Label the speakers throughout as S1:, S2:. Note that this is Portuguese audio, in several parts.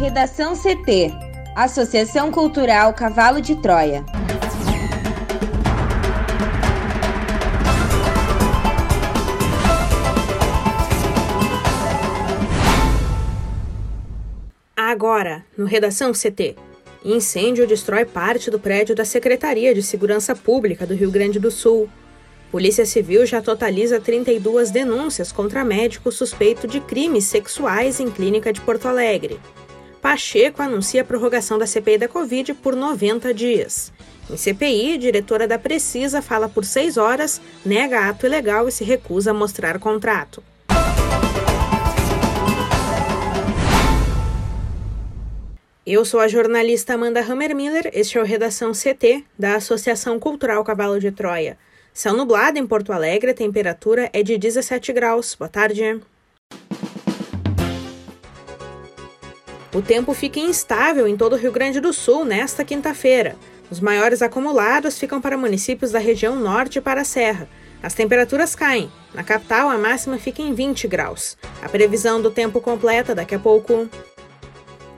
S1: Redação CT Associação Cultural Cavalo de Troia.
S2: Agora, no Redação CT. Incêndio destrói parte do prédio da Secretaria de Segurança Pública do Rio Grande do Sul. Polícia Civil já totaliza 32 denúncias contra médico suspeito de crimes sexuais em clínica de Porto Alegre. Pacheco anuncia a prorrogação da CPI da Covid por 90 dias. Em CPI, diretora da Precisa fala por seis horas, nega ato ilegal e se recusa a mostrar contrato. Eu sou a jornalista Amanda Hammermiller, este é o Redação CT, da Associação Cultural Cavalo de Troia. Céu nublado em Porto Alegre, a temperatura é de 17 graus. Boa tarde. O tempo fica instável em todo o Rio Grande do Sul nesta quinta-feira. Os maiores acumulados ficam para municípios da região norte e para a Serra. As temperaturas caem. Na capital, a máxima fica em 20 graus. A previsão do tempo completa daqui a pouco.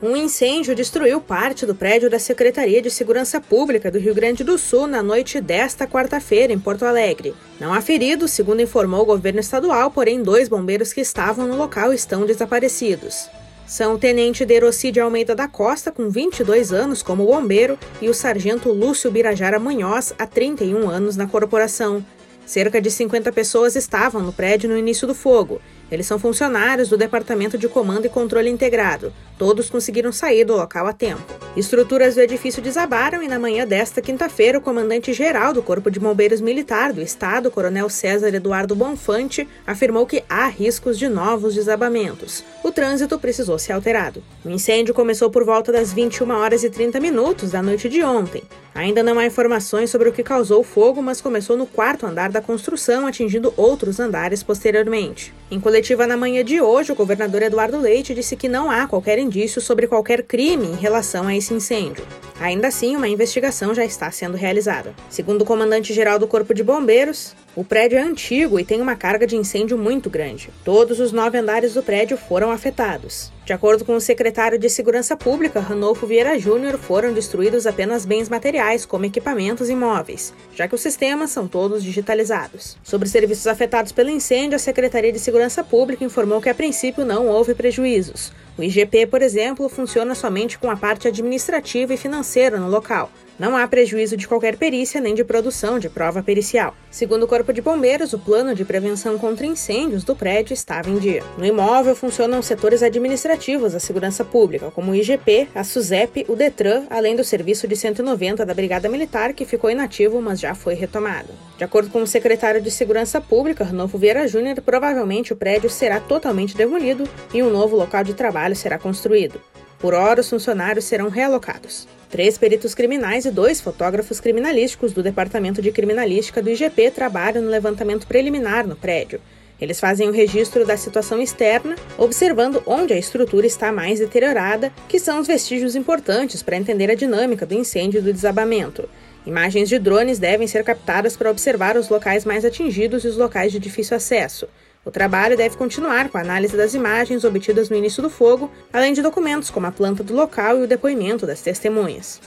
S2: Um incêndio destruiu parte do prédio da Secretaria de Segurança Pública do Rio Grande do Sul na noite desta quarta-feira, em Porto Alegre. Não há feridos, segundo informou o governo estadual, porém, dois bombeiros que estavam no local estão desaparecidos. São o tenente Derocide Almeida da Costa, com 22 anos como bombeiro, e o sargento Lúcio Birajara Munhoz, há 31 anos na corporação. Cerca de 50 pessoas estavam no prédio no início do fogo. Eles são funcionários do Departamento de Comando e Controle Integrado. Todos conseguiram sair do local a tempo. Estruturas do edifício desabaram e na manhã desta quinta-feira, o comandante-geral do Corpo de Bombeiros Militar do Estado, Coronel César Eduardo Bonfante, afirmou que há riscos de novos desabamentos. O trânsito precisou ser alterado. O incêndio começou por volta das 21 horas e 30 minutos da noite de ontem. Ainda não há informações sobre o que causou o fogo, mas começou no quarto andar da construção, atingindo outros andares posteriormente. Em coletiva na manhã de hoje, o governador Eduardo Leite disse que não há qualquer indício sobre qualquer crime em relação a esse incêndio. Ainda assim, uma investigação já está sendo realizada. Segundo o comandante-geral do Corpo de Bombeiros, o prédio é antigo e tem uma carga de incêndio muito grande. Todos os nove andares do prédio foram afetados. De acordo com o secretário de Segurança Pública, Ranolfo Vieira Júnior, foram destruídos apenas bens materiais, como equipamentos e móveis, já que os sistemas são todos digitalizados. Sobre serviços afetados pelo incêndio, a Secretaria de Segurança Pública informou que a princípio não houve prejuízos. O IGP, por exemplo, funciona somente com a parte administrativa e financeira no local. Não há prejuízo de qualquer perícia nem de produção de prova pericial. Segundo o Corpo de Bombeiros, o plano de prevenção contra incêndios do prédio estava em dia. No imóvel funcionam setores administrativos da segurança pública, como o IGP, a SUSEP, o DETRAN, além do serviço de 190 da Brigada Militar, que ficou inativo, mas já foi retomado. De acordo com o secretário de Segurança Pública, Ranolfo Vieira Júnior, provavelmente o prédio será totalmente demolido e um novo local de trabalho será construído. Por hora, os funcionários serão realocados. Três peritos criminais e dois fotógrafos criminalísticos do Departamento de Criminalística do IGP trabalham no levantamento preliminar no prédio. Eles fazem o registro da situação externa, observando onde a estrutura está mais deteriorada, que são os vestígios importantes para entender a dinâmica do incêndio e do desabamento. Imagens de drones devem ser captadas para observar os locais mais atingidos e os locais de difícil acesso. O trabalho deve continuar com a análise das imagens obtidas no início do fogo, além de documentos como a planta do local e o depoimento das testemunhas.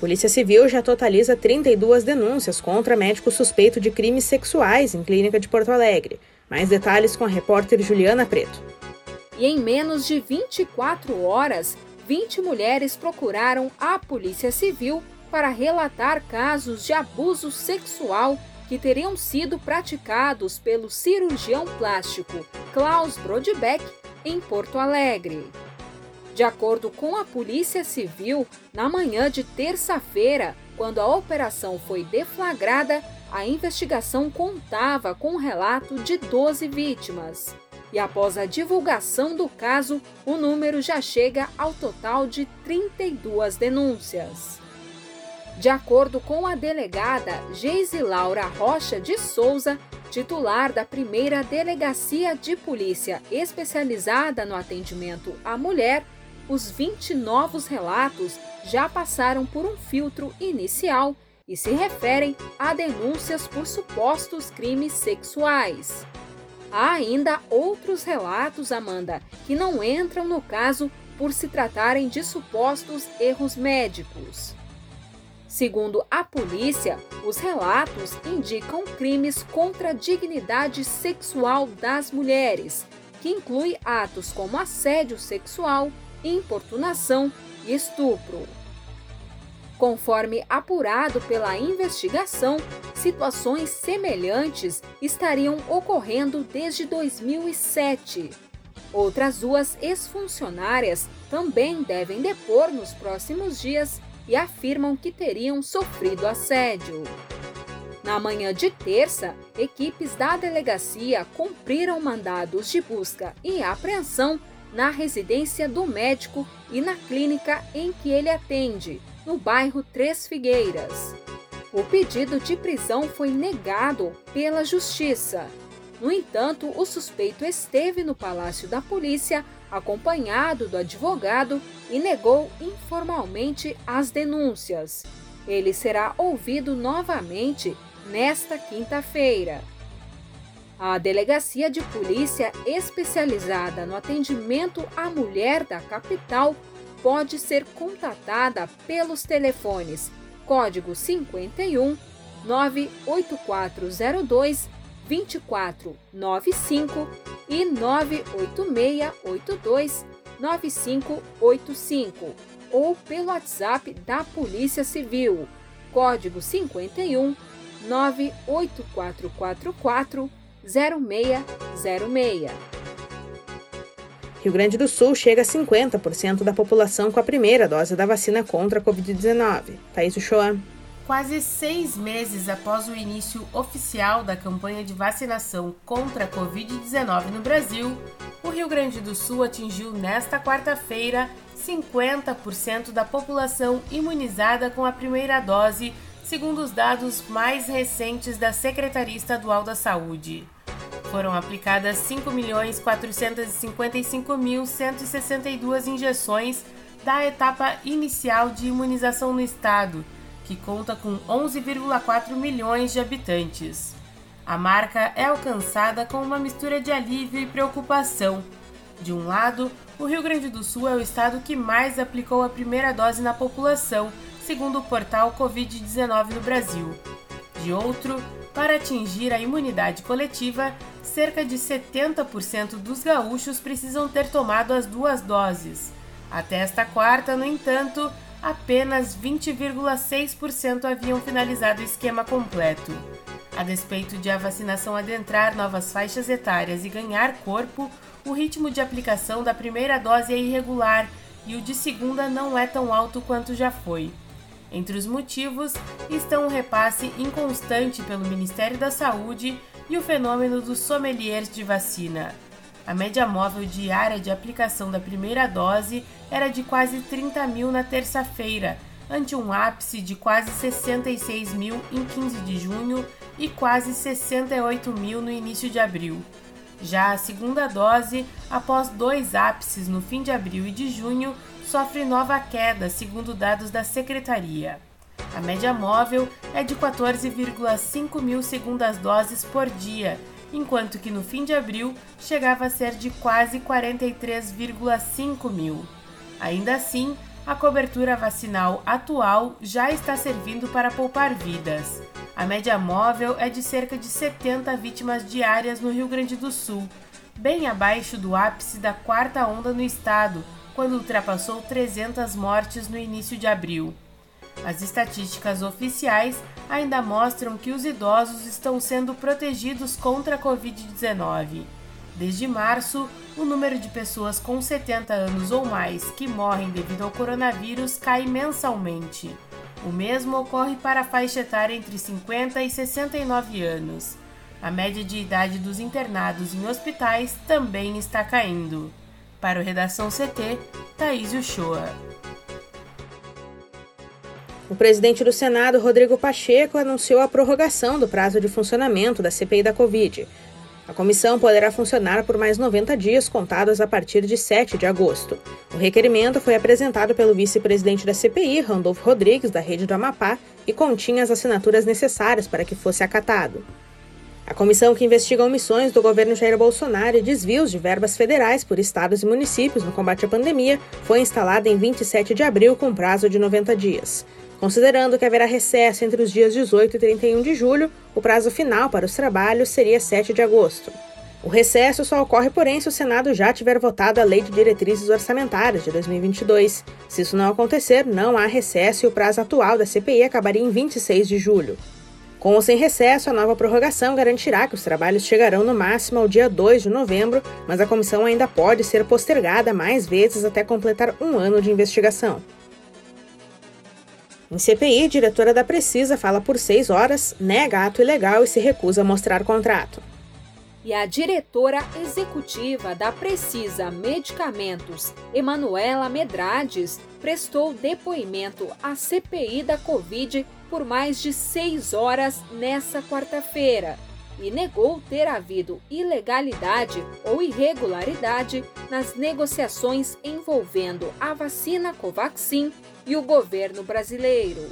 S2: Polícia Civil já totaliza 32 denúncias contra médico suspeito de crimes sexuais em clínica de Porto Alegre. Mais detalhes com a repórter Juliana Preto.
S3: E em menos de 24 horas, 20 mulheres procuraram a Polícia Civil para relatar casos de abuso sexual que teriam sido praticados pelo cirurgião plástico Klaus Brodbeck em Porto Alegre. De acordo com a Polícia Civil, na manhã de terça-feira, quando a operação foi deflagrada, a investigação contava com um relato de 12 vítimas. E após a divulgação do caso, o número já chega ao total de 32 denúncias. De acordo com a delegada Geise Laura Rocha de Souza, titular da primeira Delegacia de Polícia especializada no atendimento à mulher, os 20 novos relatos já passaram por um filtro inicial e se referem a denúncias por supostos crimes sexuais. Há ainda outros relatos, Amanda, que não entram no caso por se tratarem de supostos erros médicos. Segundo a polícia, os relatos indicam crimes contra a dignidade sexual das mulheres, que inclui atos como assédio sexual, importunação e estupro. Conforme apurado pela investigação, situações semelhantes estariam ocorrendo desde 2007. Outras duas ex-funcionárias também devem depor nos próximos dias e afirmam que teriam sofrido assédio. Na manhã de terça, equipes da delegacia cumpriram mandados de busca e apreensão na residência do médico e na clínica em que ele atende, no bairro Três Figueiras. O pedido de prisão foi negado pela Justiça. No entanto, o suspeito esteve no Palácio da Polícia, acompanhado do advogado, e negou informalmente as denúncias. Ele será ouvido novamente nesta quinta-feira. A Delegacia de Polícia especializada no atendimento à mulher da capital pode ser contatada pelos telefones código 51 98402 2495 e 98682 9585 ou pelo WhatsApp da Polícia Civil, código 51 98444 0606.
S2: Rio Grande do Sul chega a 50% da população com a primeira dose da vacina contra a Covid-19. Thaís Uchoa.
S4: Quase seis meses após o início oficial da campanha de vacinação contra a Covid-19 no Brasil, o Rio Grande do Sul atingiu nesta quarta-feira 50% da população imunizada com a primeira dose, segundo os dados mais recentes da Secretaria Estadual da Saúde. Foram aplicadas 5.455.162 injeções da etapa inicial de imunização no estado, que conta com 11,4 milhões de habitantes. A marca é alcançada com uma mistura de alívio e preocupação. De um lado, o Rio Grande do Sul é o estado que mais aplicou a primeira dose na população, segundo o portal Covid-19 no Brasil. De outro, para atingir a imunidade coletiva, cerca de 70% dos gaúchos precisam ter tomado as duas doses. Até esta quarta, no entanto, apenas 20,6% haviam finalizado o esquema completo. A despeito de a vacinação adentrar novas faixas etárias e ganhar corpo, o ritmo de aplicação da primeira dose é irregular e o de segunda não é tão alto quanto já foi. Entre os motivos estão o repasse inconstante pelo Ministério da Saúde e o fenômeno dos sommeliers de vacina. A média móvel diária de aplicação da primeira dose era de quase 30 mil na terça-feira, ante um ápice de quase 66 mil em 15 de junho e quase 68 mil no início de abril. Já a segunda dose, após dois ápices no fim de abril e de junho, sofre nova queda, segundo dados da Secretaria. A média móvel é de 14,5 mil segundas doses por dia, enquanto que no fim de abril chegava a ser de quase 43,5 mil. Ainda assim, a cobertura vacinal atual já está servindo para poupar vidas. A média móvel é de cerca de 70 vítimas diárias no Rio Grande do Sul, bem abaixo do ápice da quarta onda no estado, quando ultrapassou 300 mortes no início de abril. As estatísticas oficiais ainda mostram que os idosos estão sendo protegidos contra a Covid-19. Desde março, o número de pessoas com 70 anos ou mais que morrem devido ao coronavírus cai mensalmente. O mesmo ocorre para a faixa etária entre 50 e 69 anos. A média de idade dos internados em hospitais também está caindo. Para o Redação CT, Thaís Uchoa.
S2: O presidente do Senado, Rodrigo Pacheco, anunciou a prorrogação do prazo de funcionamento da CPI da Covid. A comissão poderá funcionar por mais 90 dias contados a partir de 7 de agosto. O requerimento foi apresentado pelo vice-presidente da CPI, Randolfo Rodrigues, da Rede do Amapá, e continha as assinaturas necessárias para que fosse acatado. A comissão que investiga omissões do governo Jair Bolsonaro e desvios de verbas federais por estados e municípios no combate à pandemia foi instalada em 27 de abril com prazo de 90 dias. Considerando que haverá recesso entre os dias 18 e 31 de julho, o prazo final para os trabalhos seria 7 de agosto. O recesso só ocorre, porém, se o Senado já tiver votado a Lei de Diretrizes Orçamentárias de 2022. Se isso não acontecer, não há recesso e o prazo atual da CPI acabaria em 26 de julho. Com ou sem recesso, a nova prorrogação garantirá que os trabalhos chegarão no máximo ao dia 2 de novembro, mas a comissão ainda pode ser postergada mais vezes até completar um ano de investigação. Em CPI, diretora da Precisa fala por seis horas, nega ato ilegal e se recusa a mostrar contrato.
S3: E a diretora executiva da Precisa Medicamentos, Emanuela Medrades, prestou depoimento à CPI da Covid por mais de seis horas nessa quarta-feira e negou ter havido ilegalidade ou irregularidade nas negociações envolvendo a vacina Covaxin e o governo brasileiro.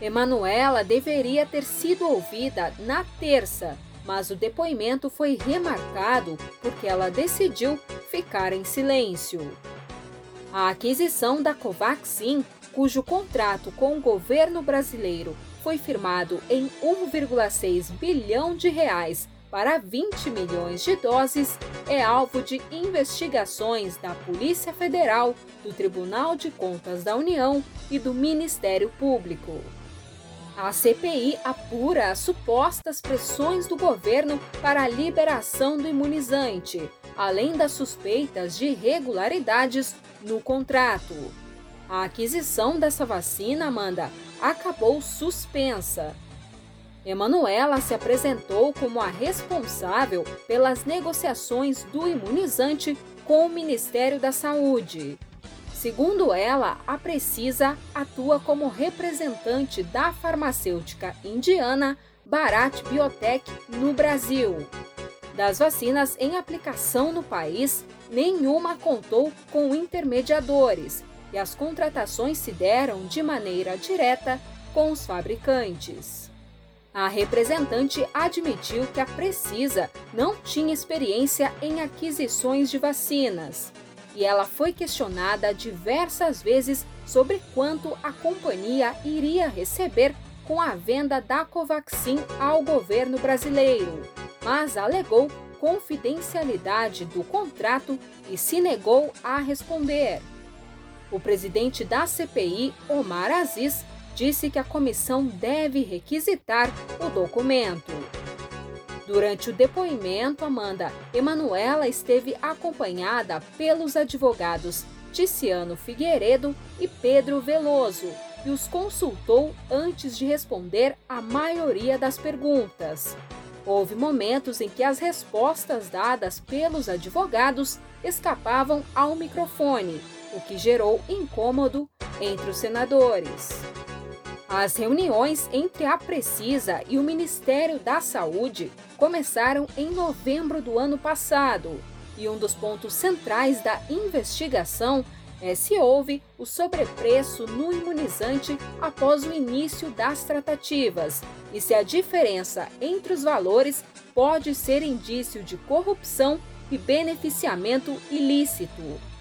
S3: Emanuela deveria ter sido ouvida na terça, mas o depoimento foi remarcado porque ela decidiu ficar em silêncio. A aquisição da Covaxin cujo contrato com o governo brasileiro foi firmado em 1,6 bilhão de reais para 20 milhões de doses, é alvo de investigações da Polícia Federal, do Tribunal de Contas da União e do Ministério Público. A CPI apura as supostas pressões do governo para a liberação do imunizante, além das suspeitas de irregularidades no contrato. A aquisição dessa vacina, Amanda, acabou suspensa. Emanuela se apresentou como a responsável pelas negociações do imunizante com o Ministério da Saúde. Segundo ela, a Precisa atua como representante da farmacêutica indiana Bharat Biotech no Brasil. Das vacinas em aplicação no país, nenhuma contou com intermediadores e as contratações se deram de maneira direta com os fabricantes. A representante admitiu que a Precisa não tinha experiência em aquisições de vacinas e ela foi questionada diversas vezes sobre quanto a companhia iria receber com a venda da Covaxin ao governo brasileiro, mas alegou confidencialidade do contrato e se negou a responder. O presidente da CPI, Omar Aziz, disse que a comissão deve requisitar o documento. Durante o depoimento, Amanda, Emanuela esteve acompanhada pelos advogados Ticiano Figueiredo e Pedro Veloso e os consultou antes de responder a maioria das perguntas. Houve momentos em que as respostas dadas pelos advogados escapavam ao microfone o que gerou incômodo entre os senadores. As reuniões entre a Precisa e o Ministério da Saúde começaram em novembro do ano passado, e um dos pontos centrais da investigação é se houve o sobrepreço no imunizante após o início das tratativas e se a diferença entre os valores pode ser indício de corrupção e beneficiamento ilícito.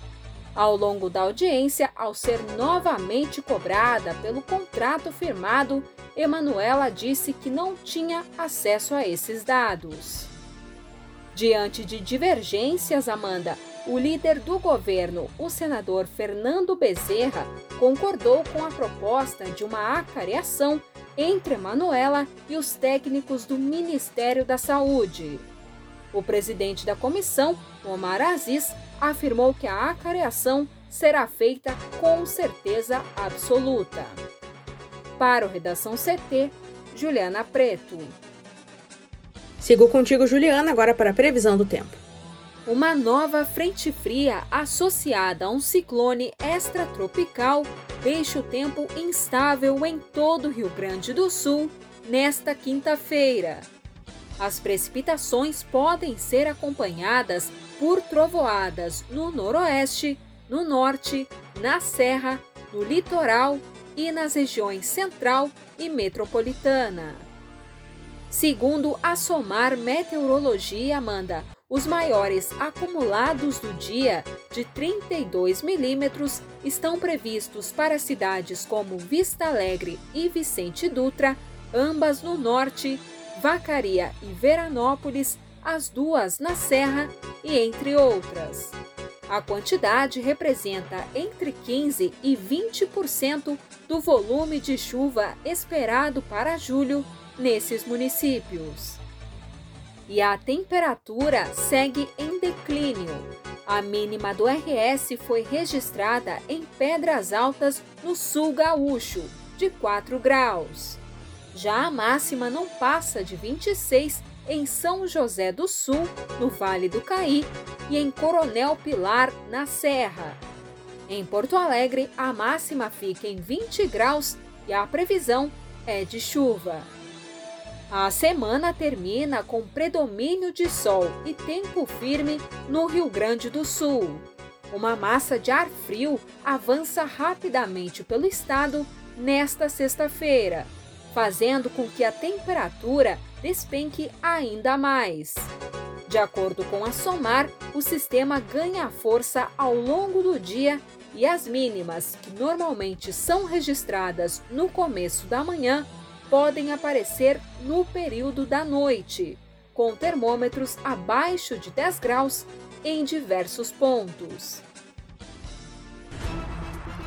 S3: Ao longo da audiência, ao ser novamente cobrada pelo contrato firmado, Emanuela disse que não tinha acesso a esses dados. Diante de divergências, Amanda, o líder do governo, o senador Fernando Bezerra, concordou com a proposta de uma acareação entre Emanuela e os técnicos do Ministério da Saúde. O presidente da comissão, Omar Aziz, afirmou que a acareação será feita com certeza absoluta. Para o Redação CT, Juliana Preto.
S2: Sigo contigo, Juliana, agora para a previsão do tempo.
S3: Uma nova frente fria associada a um ciclone extratropical deixa o tempo instável em todo o Rio Grande do Sul nesta quinta-feira. As precipitações podem ser acompanhadas por trovoadas no noroeste, no norte, na serra, no litoral e nas regiões central e metropolitana. Segundo a Somar Meteorologia, Amanda, os maiores acumulados do dia, de 32 milímetros, estão previstos para cidades como Vista Alegre e Vicente Dutra, ambas no norte, Vacaria e Veranópolis, as duas na Serra e entre outras. A quantidade representa entre 15 e 20% do volume de chuva esperado para julho nesses municípios. E a temperatura segue em declínio. A mínima do RS foi registrada em Pedras Altas, no sul gaúcho, de 4 graus. Já a máxima não passa de 26 em São José do Sul, no Vale do Caí, e em Coronel Pilar, na Serra. Em Porto Alegre, a máxima fica em 20 graus e a previsão é de chuva. A semana termina com predomínio de sol e tempo firme no Rio Grande do Sul. Uma massa de ar frio avança rapidamente pelo estado nesta sexta-feira, fazendo com que a temperatura despenque ainda mais. De acordo com a SOMAR, o sistema ganha força ao longo do dia e as mínimas, que normalmente são registradas no começo da manhã, podem aparecer no período da noite, com termômetros abaixo de 10 graus em diversos pontos.